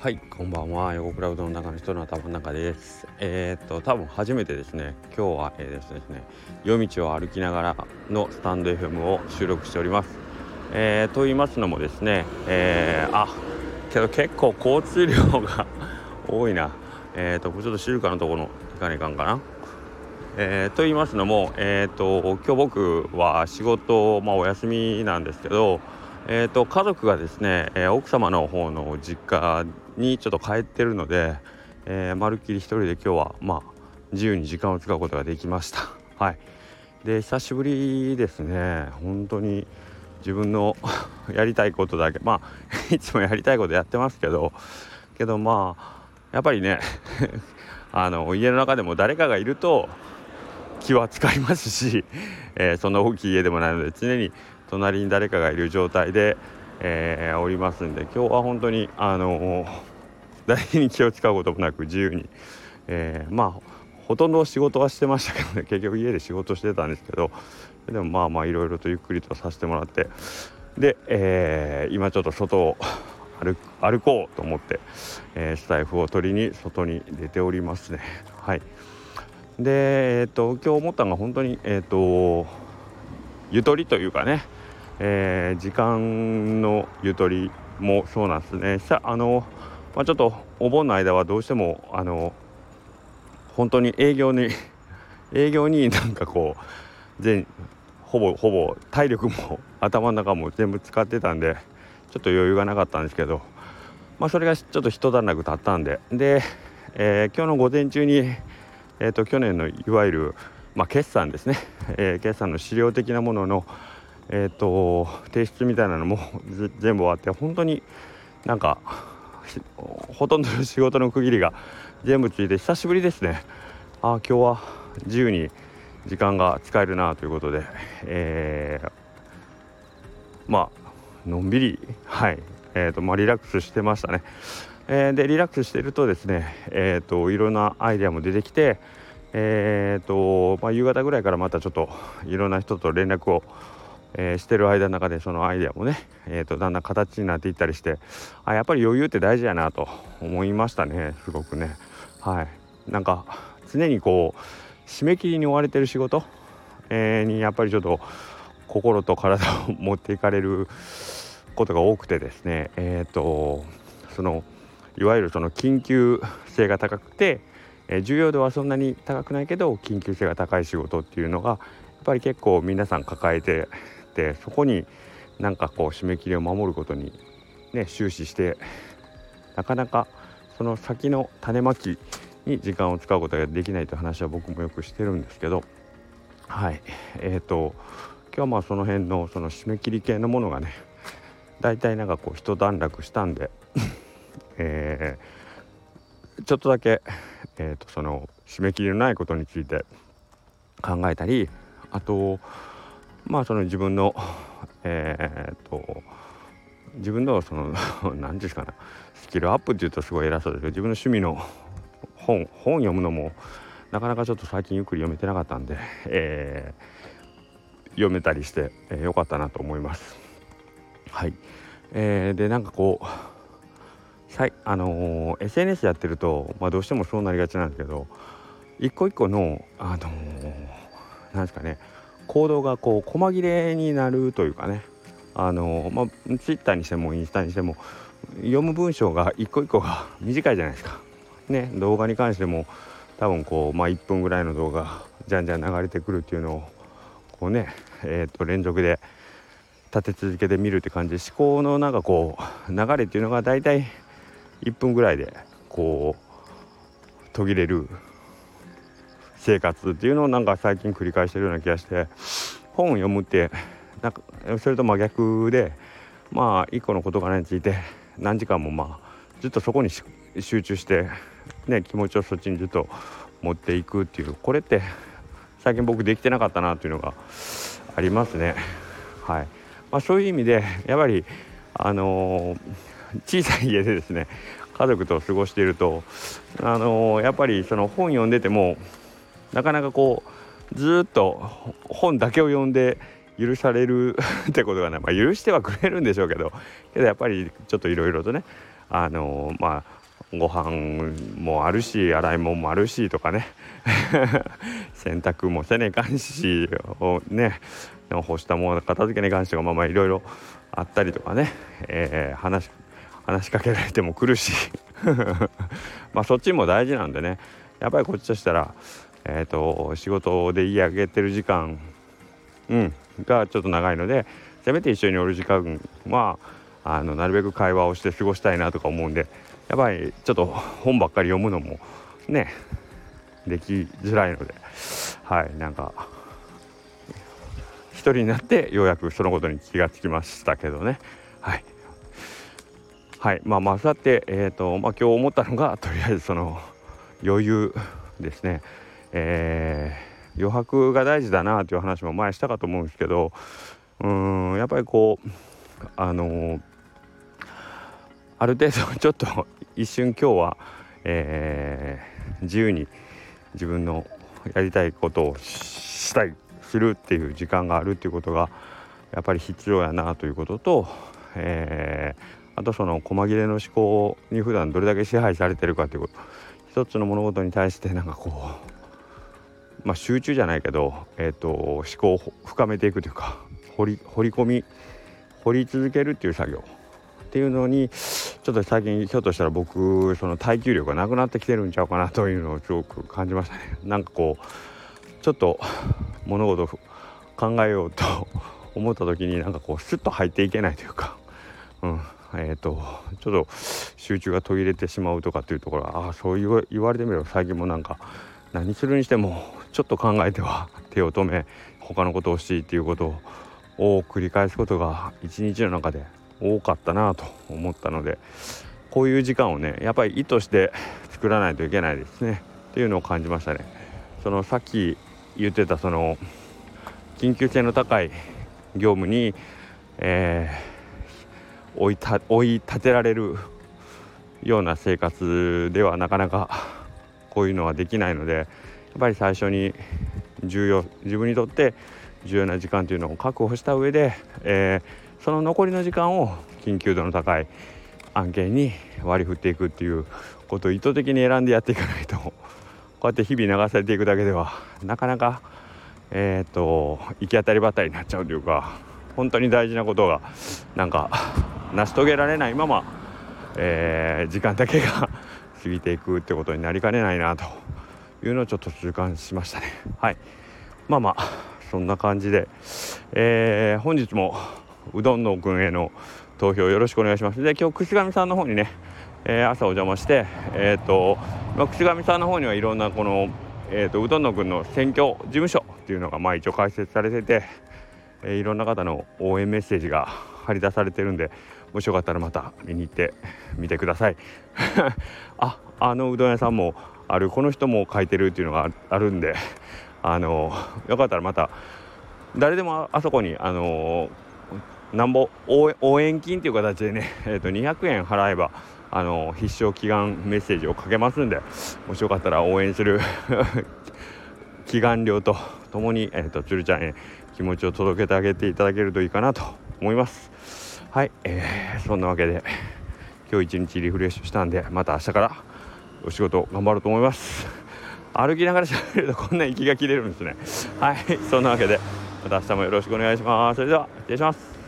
はいこんばんは。横クラウドの中の人の頭の中です。えー、っと多分初めてですね。今日は、えー、ですね夜道を歩きながらのスタンド FM を収録しております。えー、と言いますのもですねえー、あけど結構交通量が多いな。えー、っとちょっと静かなところ行かないかんかな。えー、と言いますのも、えーと、今日僕は仕事、まあ、お休みなんですけど、えーと、家族がですね、えー、奥様の方の実家にちょっと帰ってるので、えー、まるっきり一人で今日は、まあ、自由に時間を使うことができました。はい、で久しぶりですね本当に自分の やりたいことだけまあ いつもやりたいことやってますけどけどまあやっぱりねあの家の中でも誰かがいると気は使いますし、えー、そんな大きい家でもないので常に隣に誰かがいる状態で、えー、おりますんで今日は本当にあの誰に気を使うこともなく自由に、えー、まあほとんど仕事はしてましたけどね結局家で仕事してたんですけどでもまあまあいろいろとゆっくりとさせてもらってで、えー、今ちょっと外を歩こうと思って、えー、スタイフを取りに外に出ておりますねはい。で、えーと、今日思ったのが本当に、えーと、ゆとりというかね、えー、時間のゆとりもそうなんですね。さあの、まあ、ちょっとお盆の間はどうしてもあの本当に営業に 営業になんかこう全ほぼほぼ体力も 頭の中も全部使ってたんでちょっと余裕がなかったんですけどまあそれがちょっと一段落経ったんでで、えー、今日の午前中にえーと、去年のいわゆる、まあ、決算ですね、えー、決算の資料的なものの、えーと、提出みたいなのも 全部終わって本当になんかほとんどの仕事の区切りが 全部ついて久しぶりですねああ今日は自由に時間が使えるなということで、えー、まあのんびりはいえーとまあ、リラックスしてましたね。えー、でリラックスしてるとですね、えーと、いろんなアイデアも出てきて、えーとまあ、夕方ぐらいからまたちょっといろんな人と連絡を、えー、してる間の中でそのアイデアもね、えーと、だんだん形になっていったりしてあやっぱり余裕って大事やなと思いましたねすごくね。はい、なんか常にこう締め切りに追われてる仕事、えー、にやっぱりちょっと心と体を持っていかれることが多くてですね。えっ、ー、とそのいわゆるその緊急性が高くて、えー、重要度はそんなに高くないけど緊急性が高い仕事っていうのがやっぱり結構皆さん抱えててそこになんかこう締め切りを守ることにね終始してなかなかその先の種まきに時間を使うことができないという話は僕もよくしてるんですけどはい。えーと今日はまあその辺のその締め切り系のものがね大体なんかこう一段落したんで えー、ちょっとだけ、えーと、その締め切りのないことについて考えたりあとまあその自分の えー、と自分のその 何ですかなスキルアップっていうとすごい偉そうですけど自分の趣味の本本読むのもなかなかちょっと最近ゆっくり読めてなかったんで、えー、読めたりして、えー、よかったなと思います。はい、えー、でなんかこうさいあのー、SNS やってると、まあ、どうしてもそうなりがちなんですけど一個一個のあのー、なんですかね行動がこう細切れになるというかねあの、まあ、ツイッターにしてもインスタにしても読む文章が一個一個が短いじゃないですか。ね動画に関しても多分こう、まあ、1分ぐらいの動画じゃんじゃん流れてくるっていうのをこうね、えー、と連続で立て続けて見るって感じで思考のなんかこう流れっていうのが大体1分ぐらいでこう途切れる生活っていうのをなんか最近繰り返してるような気がして本を読むってなんかそれと真逆でまあ一個の事柄について何時間もまあずっとそこに集中してね気持ちをそっちにずっと持っていくっていうこれって最近僕できてなかったなっていうのがありますね。はいまあ、そういう意味でやっぱりあのー小さい家でですね家族と過ごしているとあのー、やっぱりその本読んでてもなかなかこうずっと本だけを読んで許される ってことがね、まあ、許してはくれるんでしょうけどけどやっぱりちょっといろいろとねあのまあご飯もあるし洗い物もあるしとかね。洗濯もせねえかんしをね干したもの片付けに関してはまあまあいろいろあったりとかね、えー、話話しかけられても来るし。まあそっちも大事なんでね。やっぱりこっちとしたらえ、ー、と仕事で家上げてる時間うんがちょっと長いのでせめて一緒におる時間はあのなるべく会話をして過ごしたいなとか思うんでやっぱりちょっと本ばっかり読むのもねできづらいのではいなんか一人になってようやくそのことに気がつきましたけどね。はい。はいまあまあそうやってえ、ー、とまあ今日思ったのがとりあえずその余裕ですね。えー、余白が大事だなという話も前したかと思うんですけどうんやっぱりこうあのー、ある程度ちょっと一瞬今日は、えー、自由に自分のやりたいことをしたいするっていう時間があるっていうことがやっぱり必要やなということと、えー、あとその細切れの思考に普段どれだけ支配されてるかということ。一つの物事に対してなんかこうまあ集中じゃないけど、えーと、思考を深めていくというか掘り掘り込み掘り続けるっていう作業っていうのにちょっと最近ひょっとしたら僕その耐久力がなくなってきてるんちゃうかなというのをすごく感じましたね。なんかこうちょっと物事を考えようと思った時になんかこうスッと入っていけないというかうんえーと、ちょっと集中が途切れてしまうとかっていうところああそう言言われてみれば最近もなんか何するにしてもちょっと考えては手を止め他のことをしていいっていうことを繰り返すことが一日の中で多かったなと思ったのでこういう時間をねやっぱり意図して作らないといけないですねっていうのを感じましたね。そのさっき言ってたその緊急性の高い業務に、えー、追いた追い立てられるような生活ではなかなかこういうのはできないのでぱり最初に重要自分にとって重要な時間というのを確保した上で、えーその残りの時間を緊急度の高い案件に割り振っていくっていうことを意図的に選んでやっていかないとこうやって日々流されていくだけではなかなかえっ、と行き当たりばったりになっちゃうというか本当に大事なことがなんか成し遂げられないまま、えー、時間だけが過ぎていくってことになりかねないなというのをちょっと痛感しましたね。はい。まあまあそんな感じで、えー、本日もうどんのくんへの投票よろしくお願いします。で今日串上さんの方にね、えー、朝お邪魔してえっ、ー、と、まあ、串上さんの方にはいろんなこの、えーと、うどんのくんの選挙事務所っていうのがまあ一応開設されてて、えー、いろんな方の応援メッセージが張り出されてるんでもしよかったらまた見に行ってみてください。ああのうどん屋さんもあるこの人も書いてるっていうのがあるんであのよかったらまた誰でもあそこにあのなんぼ応援金という形でね、えー、と200円払えばあの必勝祈願メッセージをかけますんでもしよかったら応援する 祈願料とともに、えーと、鶴ちゃんへ気持ちを届けてあげていただけるといいかなと思います。はい、えー、そんなわけで今日一日リフレッシュしたんでまた明日からお仕事頑張ろうと思います。歩きながら喋るとこんな息が切れるんですね。はいそんなわけでまた明日もよろしくお願いします。それでは失礼します。